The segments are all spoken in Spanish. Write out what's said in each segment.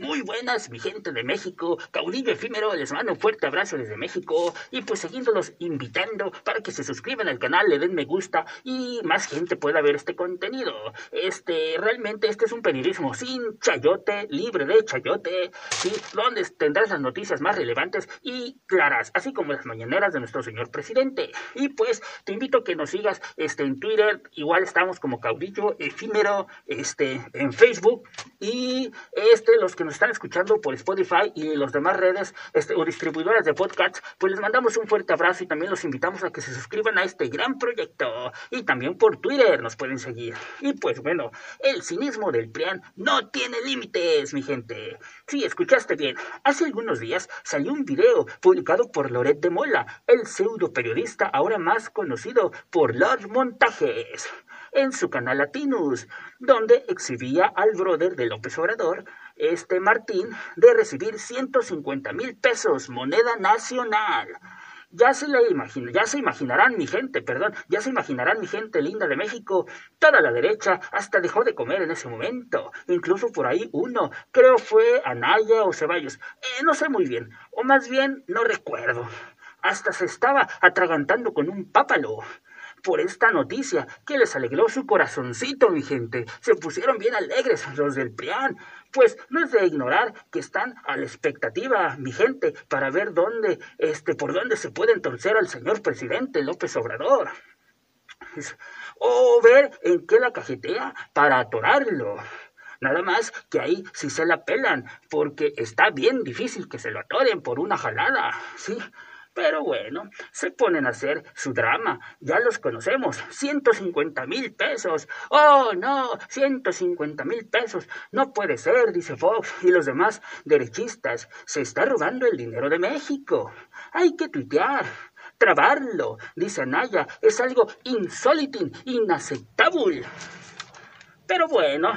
Muy buenas, mi gente de México, caudillo efímero, les mando un fuerte abrazo desde México y pues siguiéndolos invitando para que se suscriban al canal, le den me gusta y más gente pueda ver este contenido. Este, realmente este es un periodismo sin chayote, libre de chayote, ¿sí? donde tendrás las noticias más relevantes y claras, así como las mañaneras de nuestro señor presidente. Y pues te invito a que nos sigas este, en Twitter, igual estamos como caudillo efímero, este, en Facebook y este, los que están escuchando por Spotify y las demás redes este, o distribuidoras de podcasts, pues les mandamos un fuerte abrazo y también los invitamos a que se suscriban a este gran proyecto. Y también por Twitter nos pueden seguir. Y pues bueno, el cinismo del PRIAN no tiene límites, mi gente. Sí, escuchaste bien. Hace algunos días salió un video publicado por Loret de Mola, el pseudo periodista ahora más conocido por los montajes en su canal Latinus, donde exhibía al brother de López Obrador este Martín de recibir 150 mil pesos, moneda nacional. Ya se, le imagina, ya se imaginarán mi gente, perdón, ya se imaginarán mi gente linda de México, toda la derecha hasta dejó de comer en ese momento, incluso por ahí uno, creo fue Anaya o Ceballos, eh, no sé muy bien, o más bien no recuerdo, hasta se estaba atragantando con un pápalo por esta noticia que les alegró su corazoncito, mi gente. Se pusieron bien alegres los del PRIAN. Pues no es de ignorar que están a la expectativa, mi gente, para ver dónde, este, por dónde se puede entorcer al señor presidente López Obrador. O ver en qué la cajetea para atorarlo. Nada más que ahí sí se la pelan, porque está bien difícil que se lo atoren por una jalada, ¿sí? Pero bueno, se ponen a hacer su drama. Ya los conocemos. 150 mil pesos. Oh, no, 150 mil pesos. No puede ser, dice Fox y los demás derechistas. Se está robando el dinero de México. Hay que tuitear. Trabarlo, dice Anaya, es algo insólito, inaceptable. Pero bueno,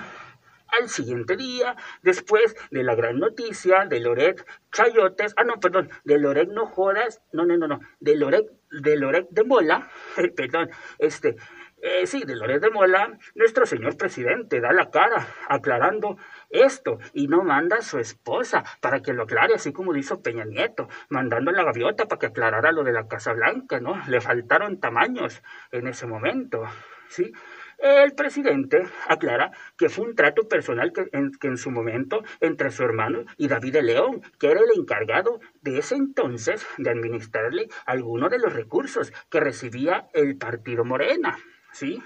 al siguiente día, después de la gran noticia de Loret Chayotes, ah, no, perdón, de Loret no jodas, no, no, no, no, de Loret, de Loret de Mola, perdón, este, eh, sí, de Loret de Mola, nuestro señor presidente da la cara aclarando esto y no manda a su esposa para que lo aclare, así como lo hizo Peña Nieto, mandando la gaviota para que aclarara lo de la Casa Blanca, ¿no? Le faltaron tamaños en ese momento, ¿sí? El presidente aclara que fue un trato personal que en, su momento entre su hermano y David León, que era el encargado de ese entonces de administrarle algunos de los recursos que recibía el partido Morena, ¿sí?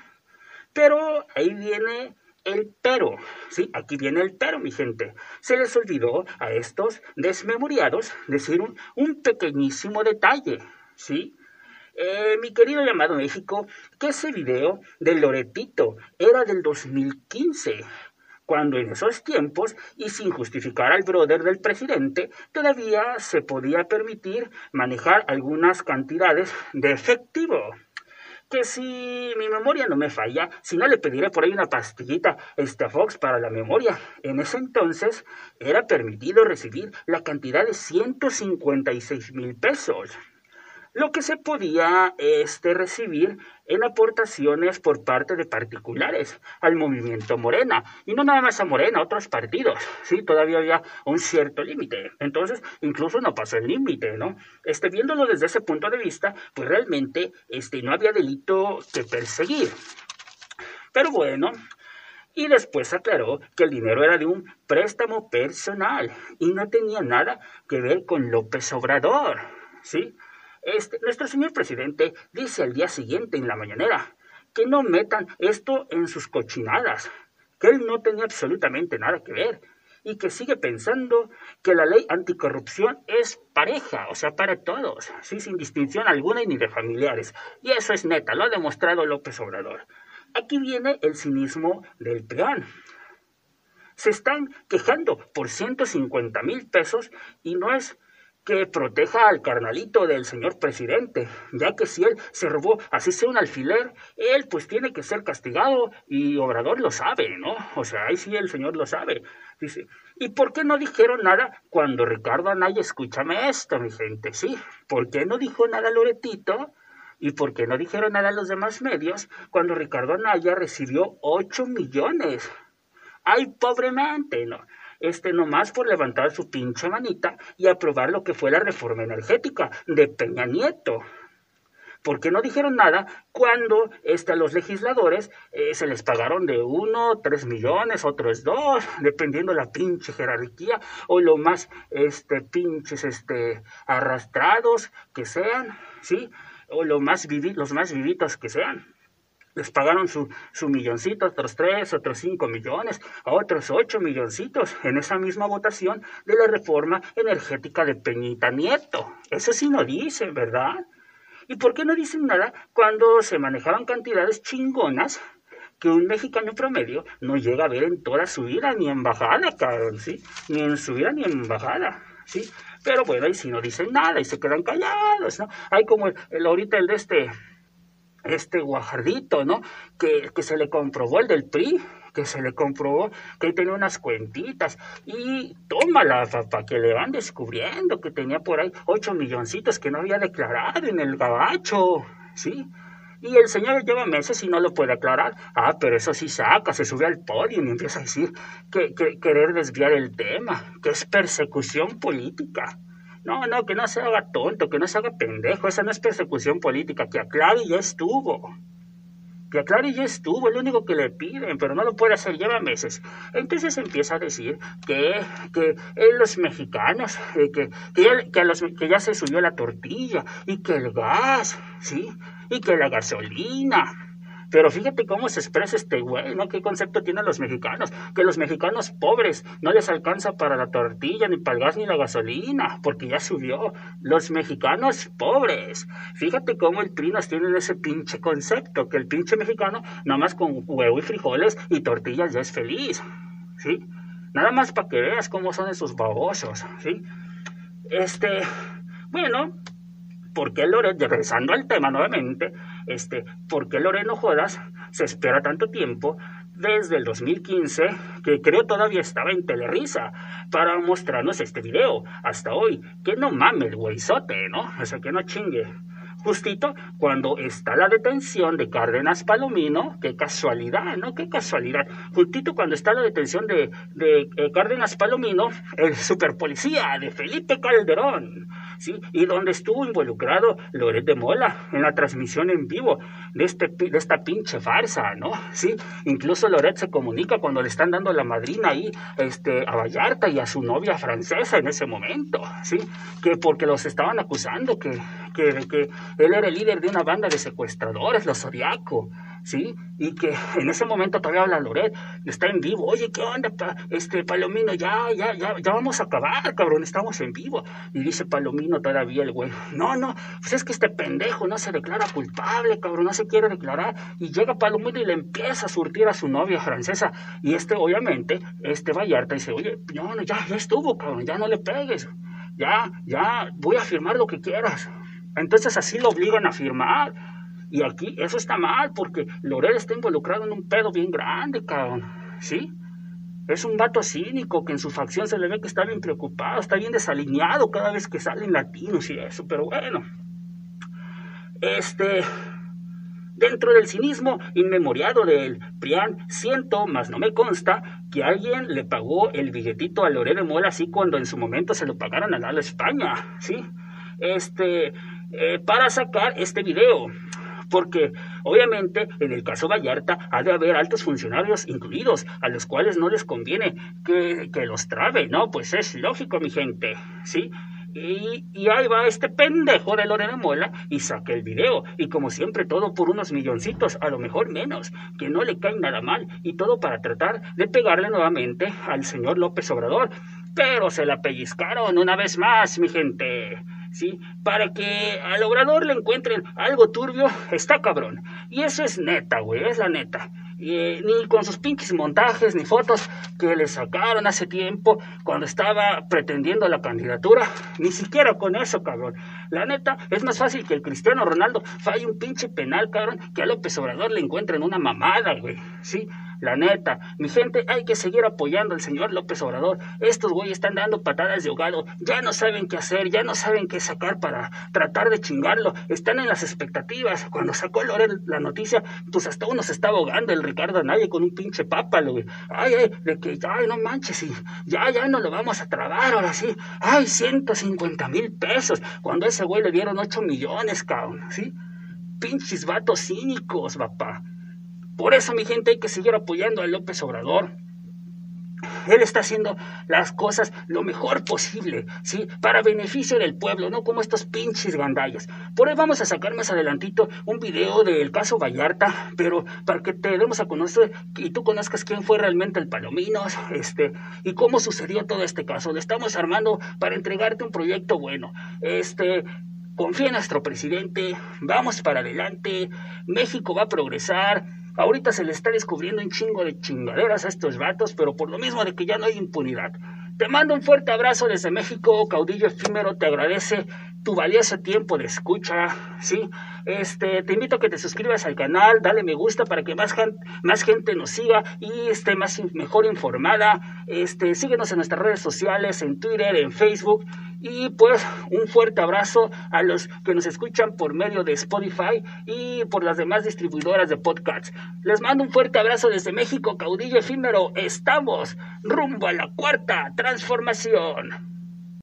Pero ahí viene el pero, sí, aquí viene el pero, mi gente. Se les olvidó a estos desmemoriados decir un pequeñísimo detalle, ¿sí? Eh, mi querido llamado México, que ese video del Loretito era del 2015 cuando en esos tiempos, y sin justificar al brother del presidente, todavía se podía permitir manejar algunas cantidades de efectivo. Que si mi memoria no me falla, si no le pediré por ahí una pastillita este, a Fox para la memoria. En ese entonces era permitido recibir la cantidad de 156 mil pesos lo que se podía este, recibir en aportaciones por parte de particulares al movimiento Morena, y no nada más a Morena, a otros partidos, sí, todavía había un cierto límite, entonces incluso no pasó el límite, ¿no? Este, viéndolo desde ese punto de vista, pues realmente este, no había delito que perseguir. Pero bueno, y después aclaró que el dinero era de un préstamo personal y no tenía nada que ver con López Obrador, ¿sí? Este, nuestro señor presidente dice al día siguiente en la mañanera que no metan esto en sus cochinadas, que él no tenía absolutamente nada que ver y que sigue pensando que la ley anticorrupción es pareja, o sea, para todos, ¿sí? sin distinción alguna y ni de familiares. Y eso es neta, lo ha demostrado López Obrador. Aquí viene el cinismo del PRIAN. Se están quejando por 150 mil pesos y no es que proteja al carnalito del señor presidente, ya que si él se robó así sea un alfiler, él pues tiene que ser castigado y Obrador lo sabe, ¿no? O sea, ahí sí el señor lo sabe. Dice, ¿y por qué no dijeron nada cuando Ricardo Anaya, escúchame esto, mi gente, sí? ¿Por qué no dijo nada Loretito? ¿Y por qué no dijeron nada los demás medios cuando Ricardo Anaya recibió 8 millones? ¡Ay, pobremente! ¿no? Este nomás por levantar su pinche manita y aprobar lo que fue la reforma energética de Peña Nieto. ¿Por qué no dijeron nada cuando este, a los legisladores eh, se les pagaron de uno, tres millones, otros dos, dependiendo la pinche jerarquía o lo más este, pinches este, arrastrados que sean, ¿sí? O lo más los más vivitos que sean? Les pagaron su, su milloncito, otros tres, otros cinco millones, a otros ocho milloncitos en esa misma votación de la reforma energética de Peñita Nieto. Eso sí no dice, ¿verdad? ¿Y por qué no dicen nada cuando se manejaban cantidades chingonas que un mexicano promedio no llega a ver en toda su vida, ni en bajada, cabrón, ¿sí? Ni en su vida ni en bajada, ¿sí? Pero bueno, y si no dicen nada y se quedan callados, ¿no? Hay como el, ahorita el de este, este guajardito, ¿no? Que, que se le comprobó el del PRI, que se le comprobó que tenía unas cuentitas y tómala, para que le van descubriendo que tenía por ahí ocho milloncitos que no había declarado en el gabacho, ¿sí? Y el señor lleva meses y no lo puede aclarar. Ah, pero eso sí saca, se sube al podio y empieza a decir que, que querer desviar el tema, que es persecución política. No, no, que no se haga tonto, que no se haga pendejo, esa no es persecución política, que aclare y ya estuvo que aclare ya estuvo, es lo único que le piden, pero no lo puede hacer, lleva meses. Entonces empieza a decir que, que los mexicanos, eh, que, que, que, los, que ya se subió la tortilla y que el gas, ¿sí? Y que la gasolina pero fíjate cómo se expresa este güey, ¿no? ¿Qué concepto tienen los mexicanos? Que los mexicanos pobres no les alcanza para la tortilla, ni para el gas, ni la gasolina, porque ya subió. Los mexicanos pobres. Fíjate cómo el PRI nos tiene ese pinche concepto, que el pinche mexicano, nada más con huevo y frijoles y tortillas ya es feliz, ¿sí? Nada más para que veas cómo son esos babosos, ¿sí? Este, bueno, ¿por qué Loret, regresando al tema nuevamente, este, ¿por qué Loreno Jodas se espera tanto tiempo desde el 2015, que creo todavía estaba en Telerisa, para mostrarnos este video, hasta hoy? Que no mames, güeyzote, ¿no? O sea, que no chingue justito cuando está la detención de Cárdenas Palomino, qué casualidad, ¿no? Qué casualidad. Justito cuando está la detención de, de eh, Cárdenas Palomino, el superpolicía de Felipe Calderón, ¿sí? Y donde estuvo involucrado Loret de Mola en la transmisión en vivo de, este, de esta pinche farsa, ¿no? Sí, incluso Loret se comunica cuando le están dando la madrina ahí este, a Vallarta y a su novia francesa en ese momento, ¿sí? Que porque los estaban acusando que, que, que él era el líder de una banda de secuestradores, los Zodiaco, ¿sí? Y que en ese momento todavía habla Loret, está en vivo, oye, ¿qué onda, este Palomino? Ya, ya, ya, ya vamos a acabar, cabrón, estamos en vivo. Y dice Palomino todavía el güey, no, no, pues es que este pendejo no se declara culpable, cabrón, no se quiere declarar. Y llega Palomino y le empieza a surtir a su novia francesa. Y este, obviamente, este Vallarta dice, oye, no, no, ya, ya estuvo, cabrón, ya no le pegues. Ya, ya, voy a firmar lo que quieras. Entonces así lo obligan a firmar. Y aquí eso está mal porque Lorel está involucrado en un pedo bien grande, cabrón. ¿Sí? Es un vato cínico que en su facción se le ve que está bien preocupado, está bien desalineado cada vez que salen latinos y eso, pero bueno. Este, dentro del cinismo inmemoriado del Prián, siento, más no me consta, que alguien le pagó el billetito a Lorel de Mola así cuando en su momento se lo pagaron a la España, ¿sí? Este, eh, para sacar este video porque obviamente en el caso Vallarta ha de haber altos funcionarios incluidos a los cuales no les conviene que, que los trabe, ¿no? Pues es lógico, mi gente, ¿sí? Y, y, ahí va este pendejo de Lorena Mola y saque el video. Y como siempre, todo por unos milloncitos, a lo mejor menos, que no le cae nada mal. Y todo para tratar de pegarle nuevamente al señor López Obrador. Pero se la pellizcaron una vez más, mi gente. ¿Sí? Para que al obrador le encuentren algo turbio, está cabrón. Y eso es neta, güey, es la neta. Ni con sus pinches montajes ni fotos que le sacaron hace tiempo cuando estaba pretendiendo la candidatura, ni siquiera con eso, cabrón. La neta, es más fácil que el Cristiano Ronaldo falle un pinche penal, cabrón, que a López Obrador le encuentren una mamada, güey, ¿sí? La neta, mi gente, hay que seguir apoyando al señor López Obrador. Estos güeyes están dando patadas de ahogado, ya no saben qué hacer, ya no saben qué sacar para tratar de chingarlo. Están en las expectativas. Cuando sacó Loren la noticia, pues hasta uno se estaba ahogando el Ricardo Anaya con un pinche pápalo, güey. Ay, ay, de que, ay, no manches, y ya, ya no lo vamos a trabar, ahora sí. Ay, 150 mil pesos. Cuando a ese güey le dieron 8 millones, cabrón, ¿sí? Pinches vatos cínicos, papá. Por eso, mi gente, hay que seguir apoyando a López Obrador. Él está haciendo las cosas lo mejor posible, ¿sí? Para beneficio del pueblo, no como estos pinches gandallas. Por ahí vamos a sacar más adelantito un video del caso Vallarta, pero para que te demos a conocer y tú conozcas quién fue realmente el Palominos, este, y cómo sucedió todo este caso. Le estamos armando para entregarte un proyecto bueno. Este, confía en nuestro presidente, vamos para adelante, México va a progresar Ahorita se le está descubriendo un chingo de chingaderas a estos vatos, pero por lo mismo de que ya no hay impunidad. Te mando un fuerte abrazo desde México, caudillo efímero, te agradece tu valioso tiempo de escucha, ¿sí? Este, te invito a que te suscribas al canal, dale me gusta para que más gente, más gente nos siga y esté más mejor informada. Este, síguenos en nuestras redes sociales, en Twitter, en Facebook y pues un fuerte abrazo a los que nos escuchan por medio de Spotify y por las demás distribuidoras de podcasts. Les mando un fuerte abrazo desde México, caudillo efímero. Estamos rumbo a la cuarta transformación.